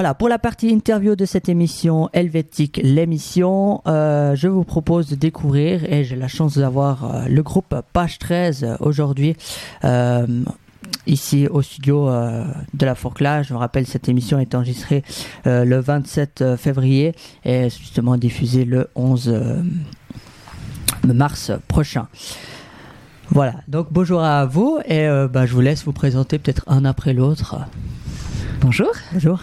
Voilà, pour la partie interview de cette émission Helvétique, l'émission, euh, je vous propose de découvrir, et j'ai la chance d'avoir euh, le groupe Page 13 euh, aujourd'hui. Euh, ici au studio euh, de la Forclaz. Je me rappelle, cette émission est enregistrée euh, le 27 février et justement diffusée le 11 euh, mars prochain. Voilà, donc bonjour à vous et bah, je vous laisse vous présenter peut-être un après l'autre. Bonjour. Bonjour.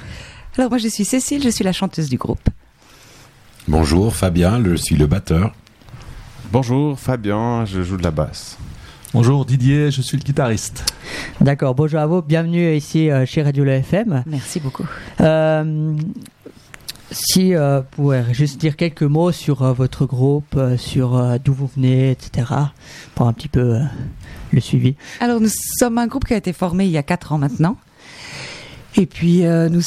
Alors moi je suis Cécile, je suis la chanteuse du groupe. Bonjour, Fabien, je suis le batteur. Bonjour, Fabien, je joue de la basse. Bonjour Didier, je suis le guitariste. D'accord, bonjour à vous, bienvenue ici euh, chez Radio Le FM. Merci beaucoup. Euh, si euh, vous pouvez juste dire quelques mots sur euh, votre groupe, sur euh, d'où vous venez, etc. Pour un petit peu euh, le suivi. Alors nous sommes un groupe qui a été formé il y a 4 ans maintenant. Et puis euh, nous,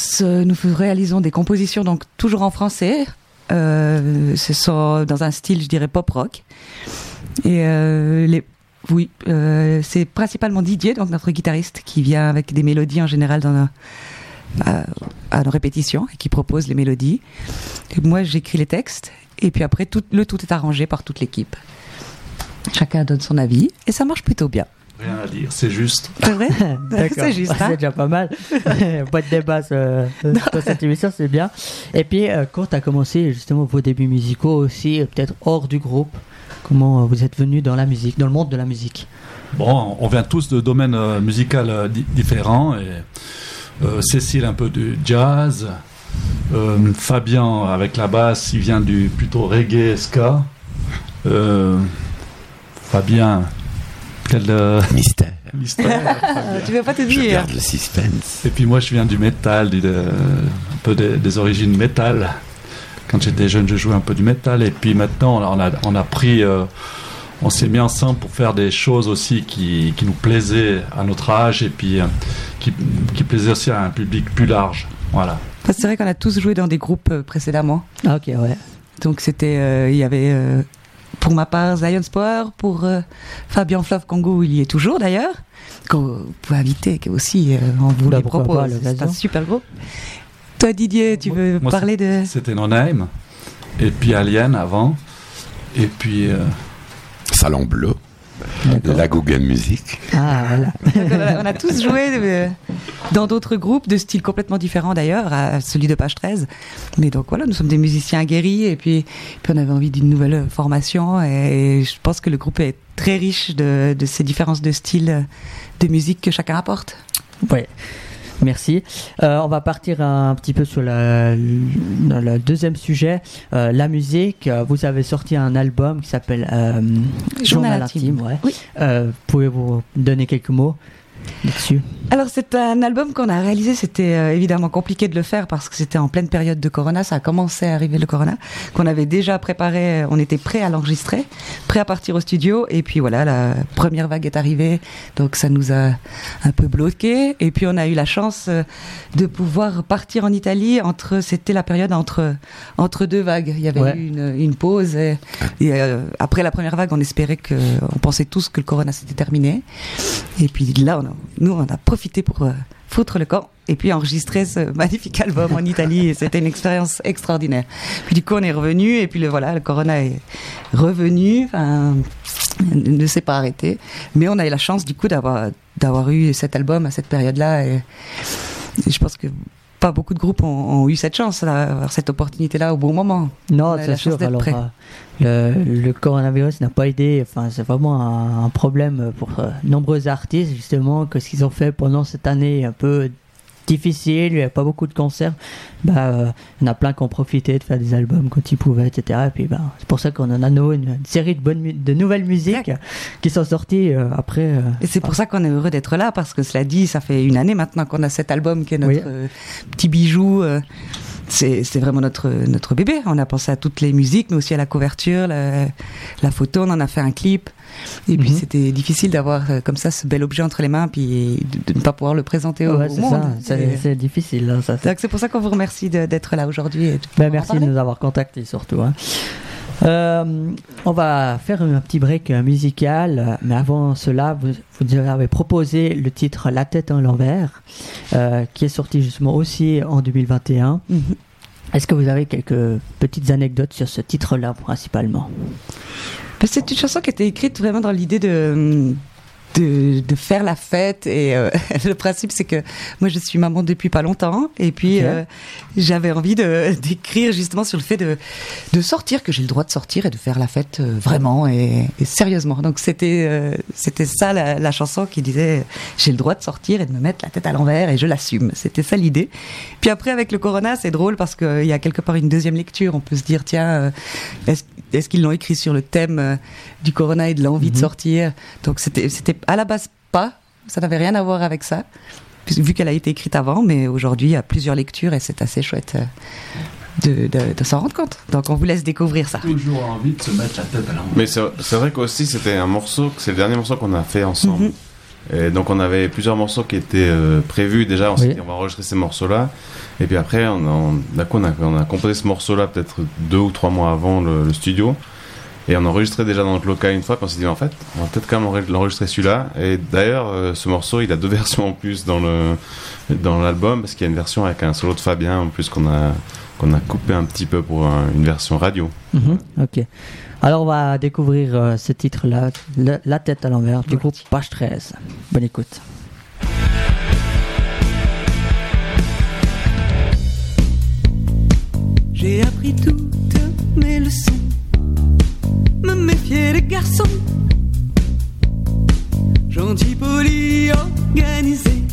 réalisons des compositions donc toujours en français. Euh, ce sont dans un style, je dirais, pop rock. Et euh, oui, c'est principalement Didier, donc notre guitariste, qui vient avec des mélodies en général dans nos- à, nos répétitions et qui propose les mélodies. Et moi, j'écris les textes. Et puis après, le tout est arrangé par toute l'équipe. Chacun donne son avis et ça marche plutôt bien. Rien à dire, c'est juste. C'est vrai D'accord, C'est juste, hein. c'est déjà pas mal. pas de débat euh, dans cette émission, c'est bien. Et puis, euh, quand tu as commencé justement vos débuts musicaux aussi, euh, peut-être hors du groupe, comment euh, vous êtes venu dans la musique, dans le monde de la musique? Bon, on vient tous de domaines euh, musicaux euh, di- différents. Et, euh, Cécile un peu du jazz. Euh, Fabien avec la basse, il vient du plutôt reggae ska. Euh, Fabien, quel euh, Mystère. mystère. Tu veux pas te Je dire garde le suspense. Et puis moi, je viens du métal, du- de- un peu des, des origines métal. Quand j'étais jeune, je jouais un peu du métal. Et puis maintenant, on a, on a pris, euh, on s'est mis ensemble pour faire des choses aussi qui, qui nous plaisaient à notre âge et puis euh, qui, qui plaisaient aussi à un public plus large. Voilà. C'est vrai qu'on a tous joué dans des groupes précédemment. Ah, ok, ouais. Donc c'était, euh, il y avait euh, pour ma part Zion Power, pour euh, Fabien Fluff Congo, il y est toujours d'ailleurs. Qu'on vous pouvez inviter qui aussi, euh, on vous les pourquoi propose. C'est un super groupe. Toi Didier, tu Moi- veux moi, parler de C'était Nonheim. Et puis Alien avant. Et puis. euh, Salon Bleu. La Google Music. Ah, voilà. Donc, on, a, on a tous joué euh, dans d'autres groupes de styles complètement différents d'ailleurs, à celui de page 13. Mais donc voilà, nous sommes des musiciens aguerris et puis, puis on avait envie d'une nouvelle euh, formation et je pense que le groupe est très riche de, de ces différences de styles de musique que chacun apporte. Ouais. Merci. Euh, on va partir un petit peu sur la- le, deuxième sujet, euh, la musique. Vous avez sorti un album qui s'appelle euh, Journal intime. ouais. Oui. Euh, Pouvez-vous donner quelques mots? Là-dessus Alors c'est un album qu'on a réalisé, c'était euh, évidemment compliqué de le faire parce que c'était en pleine période de Corona, ça a commencé à arriver le Corona, qu'on avait déjà préparé, on était prêt à l'enregistrer, prêt à partir au studio. Et puis voilà, la première vague est arrivée, donc ça nous a un peu bloqué et puis on a eu la chance euh, de pouvoir partir en Italie entre, c'était la période entre entre deux vagues, il y avait Ouais. eu une, une pause et, et, euh, après la première vague on espérait que, on pensait tous que le Corona s'était terminé. Et puis là, on a- nous, on a profité pour euh, foutre le camp et puis enregistrer ce magnifique album en Italie. C'était une expérience extraordinaire. Puis du coup, on est revenu et puis le voilà, le Corona est revenu. Ne s'est pas arrêté. Mais on a eu la chance du coup d'avoir d'avoir eu cet album à cette période-là. Je pense que pas beaucoup de groupes ont, ont eu cette chance, là, avoir cette opportunité-là au bon moment. Non, c'est sûr. Alors, euh, le, le coronavirus n'a pas aidé. Enfin, c'est vraiment un, un problème pour euh, nombreux artistes, justement, que ce qu'ils ont fait pendant cette année un peu difficile, il n'y a pas beaucoup de concerts. Bah, euh, il y en a plein qui ont profité de faire des albums quand ils pouvaient, etc. Et puis, bah, c'est pour ça qu'on en a une, une série de, bonnes de nouvelles musiques qui sont sorties euh, après. euh, Et c'est pour ça qu'on est heureux d'être là, parce que cela dit, ça fait une année maintenant qu'on a cet album qui est notre Oui. euh, petit bijou. C'est vraiment notre, notre bébé. On a pensé à toutes les musiques, mais aussi à la couverture, la, la photo, on en a fait un clip. Et puis Mhm. c'était difficile d'avoir euh, comme ça ce bel objet entre les mains, puis de, de ne pas pouvoir le présenter au, ouais, au c'est monde. C'est difficile. hein, c'est- donc c'est pour ça qu'on vous remercie d'être là aujourd'hui. Ben, merci de nous avoir contactés surtout. hein. Euh, on va faire un petit break musical, mais avant cela, vous, vous avez proposé le titre La tête en l'envers, euh, qui est sorti justement aussi en 2021. Mhm. Est-ce que vous avez quelques petites anecdotes sur ce titre-là principalement? Ben, C'est une chanson qui a été écrite vraiment dans l'idée de, de, de faire la fête. Et euh, le principe, c'est que moi, je suis maman depuis pas longtemps. Et puis, euh, j'avais envie de- d'écrire justement sur le fait de, de sortir, que j'ai le droit de sortir et de faire la fête euh, vraiment et, et sérieusement. Donc, c'était euh, c'était ça la, la chanson qui disait j'ai le droit de sortir et de me mettre la tête à l'envers et je l'assume. C'était ça l'idée. Puis après, avec le Corona, c'est drôle parce qu'il y a quelque part une deuxième lecture. On peut se dire, tiens, euh, est-ce qu'ils l'ont écrit sur le thème euh, du Corona et de l'envie de sortir? Donc c'était c'était à la base pas, ça n'avait rien à voir avec ça, vu qu'elle a été écrite avant, mais aujourd'hui il y a plusieurs lectures et c'est assez chouette euh, de, de- de s'en rendre compte. Donc on vous laisse découvrir ça. Toujours envie de se mettre la tête à l'envers. Mais c'est c'est vrai qu'aussi c'était un morceau, c'est le dernier morceau qu'on a fait ensemble. Mhm. Et donc on avait plusieurs morceaux qui étaient euh, prévus déjà. On s'est Oui. dit on va enregistrer ces morceaux-là. Et puis après, on, a, on a composé ce morceau-là peut-être deux ou trois mois avant le, le studio. Et on a enregistré déjà dans notre local une fois. Puis on s'est dit en fait, on va peut-être quand même enre- l'enregistrer celui-là. Et d'ailleurs, euh, ce morceau, il a deux versions en plus dans le dans l'album parce qu'il y a une version avec un solo de Fabien en plus qu'on a qu'on a coupé un petit peu pour un- une version radio. Mhm, Ok. Alors on va découvrir euh, ce titre-là, La tête à l'envers, du groupe Page 13. Bonne écoute. J'ai appris toutes mes leçons, me méfier des garçons, gentils, polis, organisés.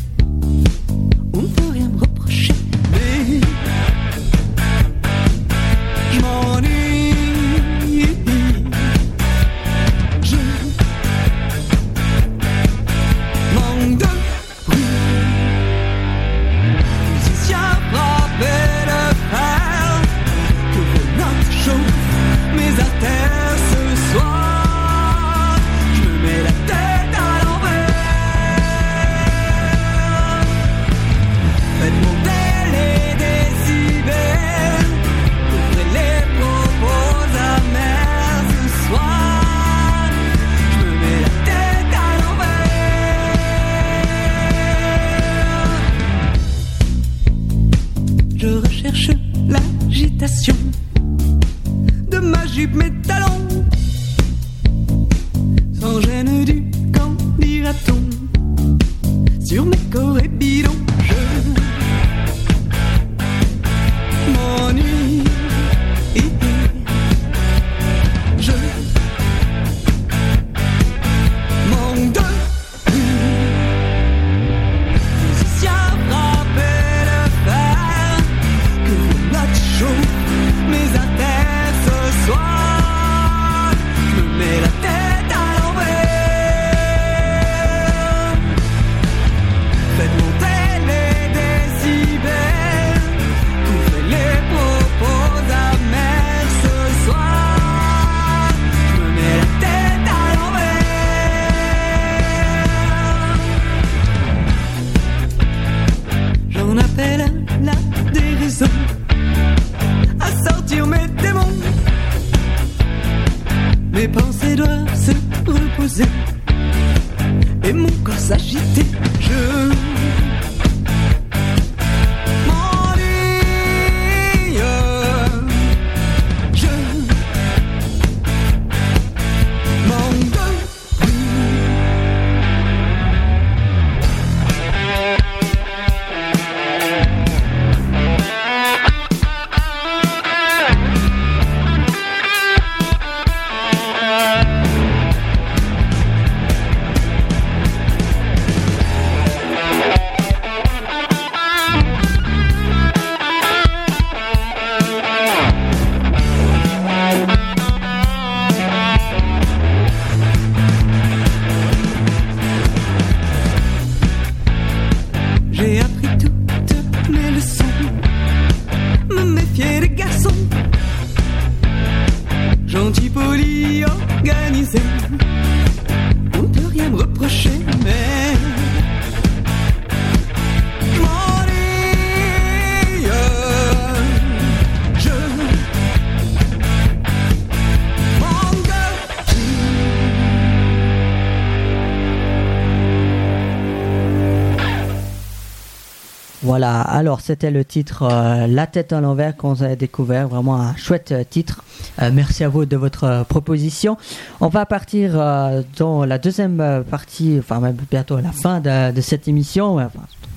Voilà, alors c'était le titre euh, La tête à l'envers qu'on a découvert, vraiment un chouette euh, titre. Euh, merci à vous de votre proposition. On va partir euh, dans la deuxième partie, enfin même bientôt à la fin de, de cette émission, enfin,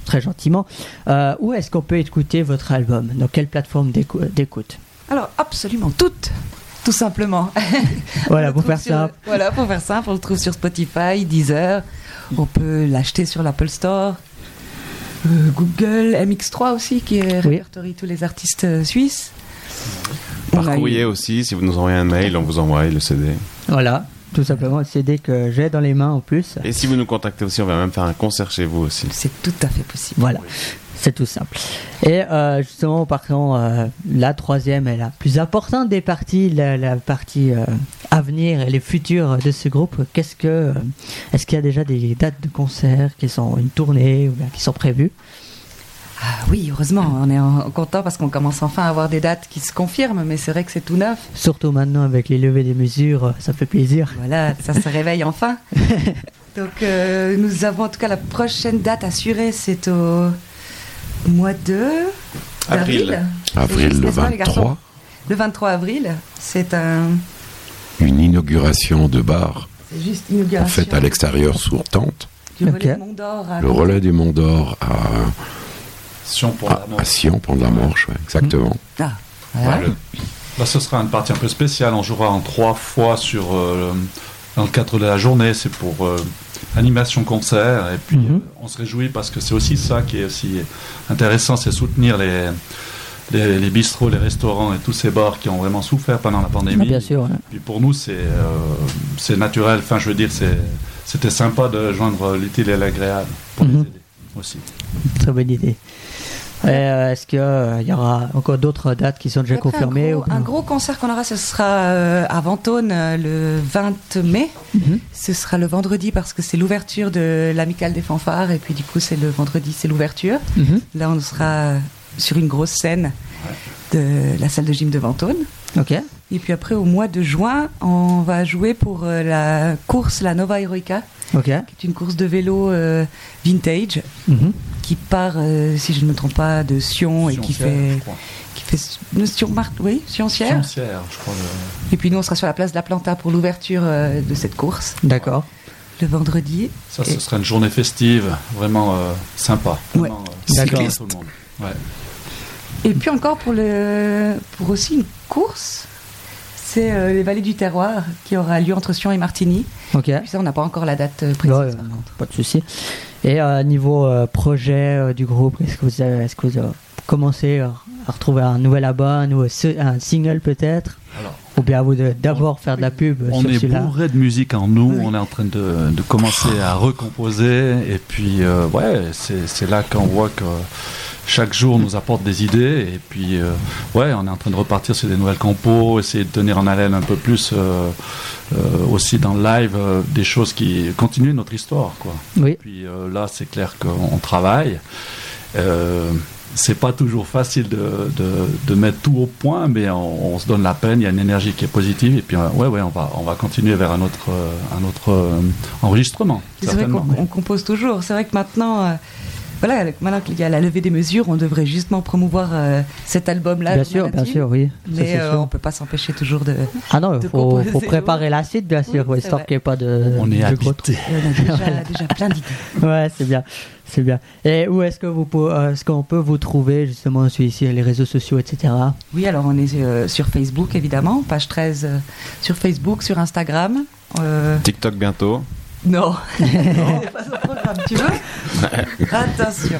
très gentiment. Où est-ce qu'on peut écouter votre album? Dans quelle plateforme d'écou- d'écoute? Alors, absolument toutes, tout simplement. Voilà, pour faire sur- simple. Voilà, pour faire simple, on le trouve sur Spotify, Deezer. On peut l'acheter sur l'Apple Store. Euh, Google, MX3 aussi, qui répertorie tous les artistes euh, suisses. Par On a eu- courrier aussi, si vous nous envoyez un mail, on vous envoie le CD. Voilà, tout simplement le CD que j'ai dans les mains en plus. Et si vous nous contactez aussi, on va même faire un concert chez vous aussi. C'est tout à fait possible. Voilà, c'est tout simple. Et euh, justement, partons euh, la troisième et la plus importante des parties, la, la partie euh, à venir et les futurs de ce groupe. Qu'est-ce que, euh, est-ce qu'il y a déjà des dates de concert qui sont une tournée ou bien qui sont prévues? Ah oui, heureusement, on est en- content parce qu'on commence enfin à avoir des dates qui se confirment, mais c'est vrai que c'est tout neuf. Surtout maintenant avec les levées des mesures, euh, ça fait plaisir. Voilà, ça se réveille enfin. Donc euh, nous avons en tout cas la prochaine date assurée, c'est au mois de Avril. Avril le n'est-ce pas, les garçons? 23, Le 23 avril, c'est un, une inauguration de bar, c'est juste en fait à l'extérieur sur tente. du relais à- Le relais du Mont d'Or à, Sion pour la mort. à Sion, Pont de la Manche, ouais, exactement. Ah, voilà. Ouais, le- Là, ce sera une partie un peu spéciale. On jouera en trois fois sur, euh, dans le cadre de la journée. C'est pour euh, animation concert. Et puis, Mhm. euh, on se réjouit parce que c'est aussi ça qui est aussi intéressant c'est soutenir les, les, les bistrots, les restaurants et tous ces bars qui ont vraiment souffert pendant la pandémie. Ah, bien sûr. ouais. Puis pour nous, c'est euh, c'est naturel. Enfin, je veux dire, c'était sympa de joindre l'utile et l'agréable pour les aider aussi. Très bonne idée. Euh, est-ce qu'il y aura encore d'autres dates qui sont déjà Après, confirmées un ou gros, bien- un gros concert qu'on aura, ce sera euh, à Ventône euh, le 20 mai. Mhm. Ce sera le vendredi parce que c'est l'ouverture de l'amicale des fanfares et puis du coup c'est le vendredi, c'est l'ouverture. Mhm. Là on sera sur une grosse scène de la salle de gym de Ventône. Ok. Et puis après au mois de juin, on va jouer pour euh, la course la Nova Heroica, Ok. qui est une course de vélo euh, vintage Mhm. qui part, euh, si je ne me trompe pas, de Sion et qui fait, je crois. qui fait Sion, Mar- oui, Sioncière. Sioncière, je crois. le- Et puis nous, on sera sur la place de la Planta pour l'ouverture euh, de cette course, D'accord. le vendredi. Ça, Et- ce sera une journée festive, vraiment euh, sympa. Ouais. Vraiment, euh, D'accord. cycliste, tout le monde. Ouais. Et puis encore pour, le, pour aussi une course, c'est euh, les Vallées du Terroir qui aura lieu entre Sion et Martigny. Ok. Et puis ça, on n'a pas encore la date euh, précise. Ouais, par contre. Pas de souci. Et euh, niveau euh, projet euh, du groupe, est-ce que vous avez, est-ce que vous avez commencé euh, à retrouver un nouvel album ou ce- un single peut-être? Alors, Ou bien à vous de d'abord faire de la pub on sur est celui-là? bourré de musique en nous, Oui. on est en train de, de commencer à recomposer, et puis euh, ouais, c'est c'est là qu'on voit que chaque jour nous apporte des idées, et puis euh, ouais, on est en train de repartir sur des nouvelles compos, essayer de tenir en haleine un peu plus euh, euh, aussi dans le live des choses qui continuent notre histoire, quoi. Oui. Puis euh, là, c'est clair qu'on travaille. C'est pas toujours facile de, de, de mettre tout au point, mais on, on se donne la peine. Il y a une énergie qui est positive, et puis ouais, ouais, on va, on va continuer vers un autre, un autre enregistrement. C'est vrai qu'on on compose toujours. C'est vrai que maintenant, voilà, maintenant qu'il y a la levée des mesures, on devrait justement promouvoir euh, cet album-là. Bien sûr, bien sûr, oui. Mais euh, sûr. on peut pas s'empêcher toujours de. Ah non, il faut, préparer la suite, bien sûr, Oui, histoire qu'il n'y ait pas de. on est gros habité. On a déjà, déjà plein d'idées. Ouais, c'est bien, c'est bien. Et où est-ce que vous, euh, est-ce qu'on peut vous trouver justement sur ici les réseaux sociaux, etc. Oui, alors on est euh, sur Facebook évidemment, page 13 euh, sur Facebook, sur Instagram. Euh, TikTok bientôt. Non, non. pas au programme, tu veux Attention.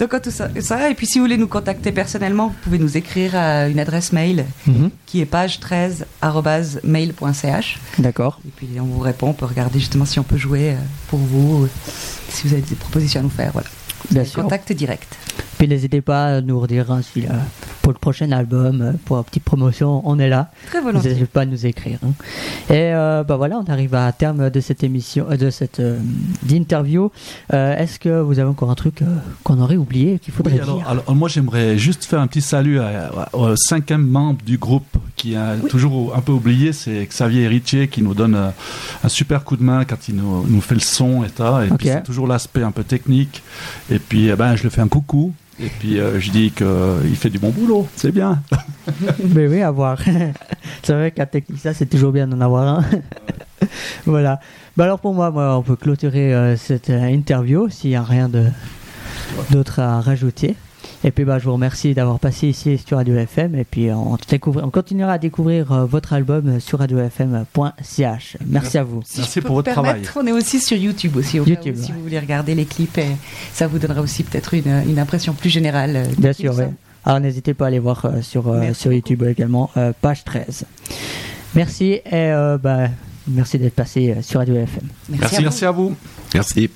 Donc tout ça, ça, et puis si vous voulez nous contacter personnellement, vous pouvez nous écrire à une adresse mail Mhm. qui est page 13 mail.ch D'accord. et puis on vous répond, on peut regarder justement si on peut jouer euh, pour vous, euh, si vous avez des propositions à nous faire, voilà. Bien sûr. Contact direct. Puis n'hésitez pas à nous redire hein, si, euh, pour le prochain album, euh, pour une petite promotion, on est là. Très volontiers. N'hésitez pas à nous écrire. hein. Et euh, bah voilà, on arrive à terme de cette émission, euh, de cette euh, d'interview. Euh, Est-ce que vous avez encore un truc euh, qu'on aurait oublié qu'il faudrait Oui, alors, dire? alors, moi, j'aimerais juste faire un petit salut à- à- au cinquième membre du groupe qui est toujours un peu oublié, c'est Xavier Héritier qui nous donne un super coup de main quand il nous, nous fait le son et ça. Et puis c'est toujours l'aspect un peu technique. Et puis eh ben, je le fais un coucou. Et puis euh, je dis qu'il fait du bon boulot, c'est bien. Mais oui, à voir. c'est vrai qu'un technicien, c'est toujours bien d'en avoir un. voilà. Bah alors pour moi, moi, on peut clôturer euh, cette euh, interview s'il n'y a rien d'autre à rajouter. Et puis bah, je vous remercie d'avoir passé ici sur Radio FM. Et puis on, continuera à découvrir euh, votre album sur radiofm.ch. Merci à vous. Si Merci pour votre travail. On est aussi sur YouTube aussi. Au où, YouTube, si vous voulez regarder les clips, et ça vous donnera aussi peut-être une, une impression plus générale. euh, Bien sûr. Alors n'hésitez pas à aller voir euh, sur, euh, sur YouTube également, euh, page 13. Merci et euh, bah, merci d'être passé sur Radio FM. Merci, à vous. merci à vous. Merci.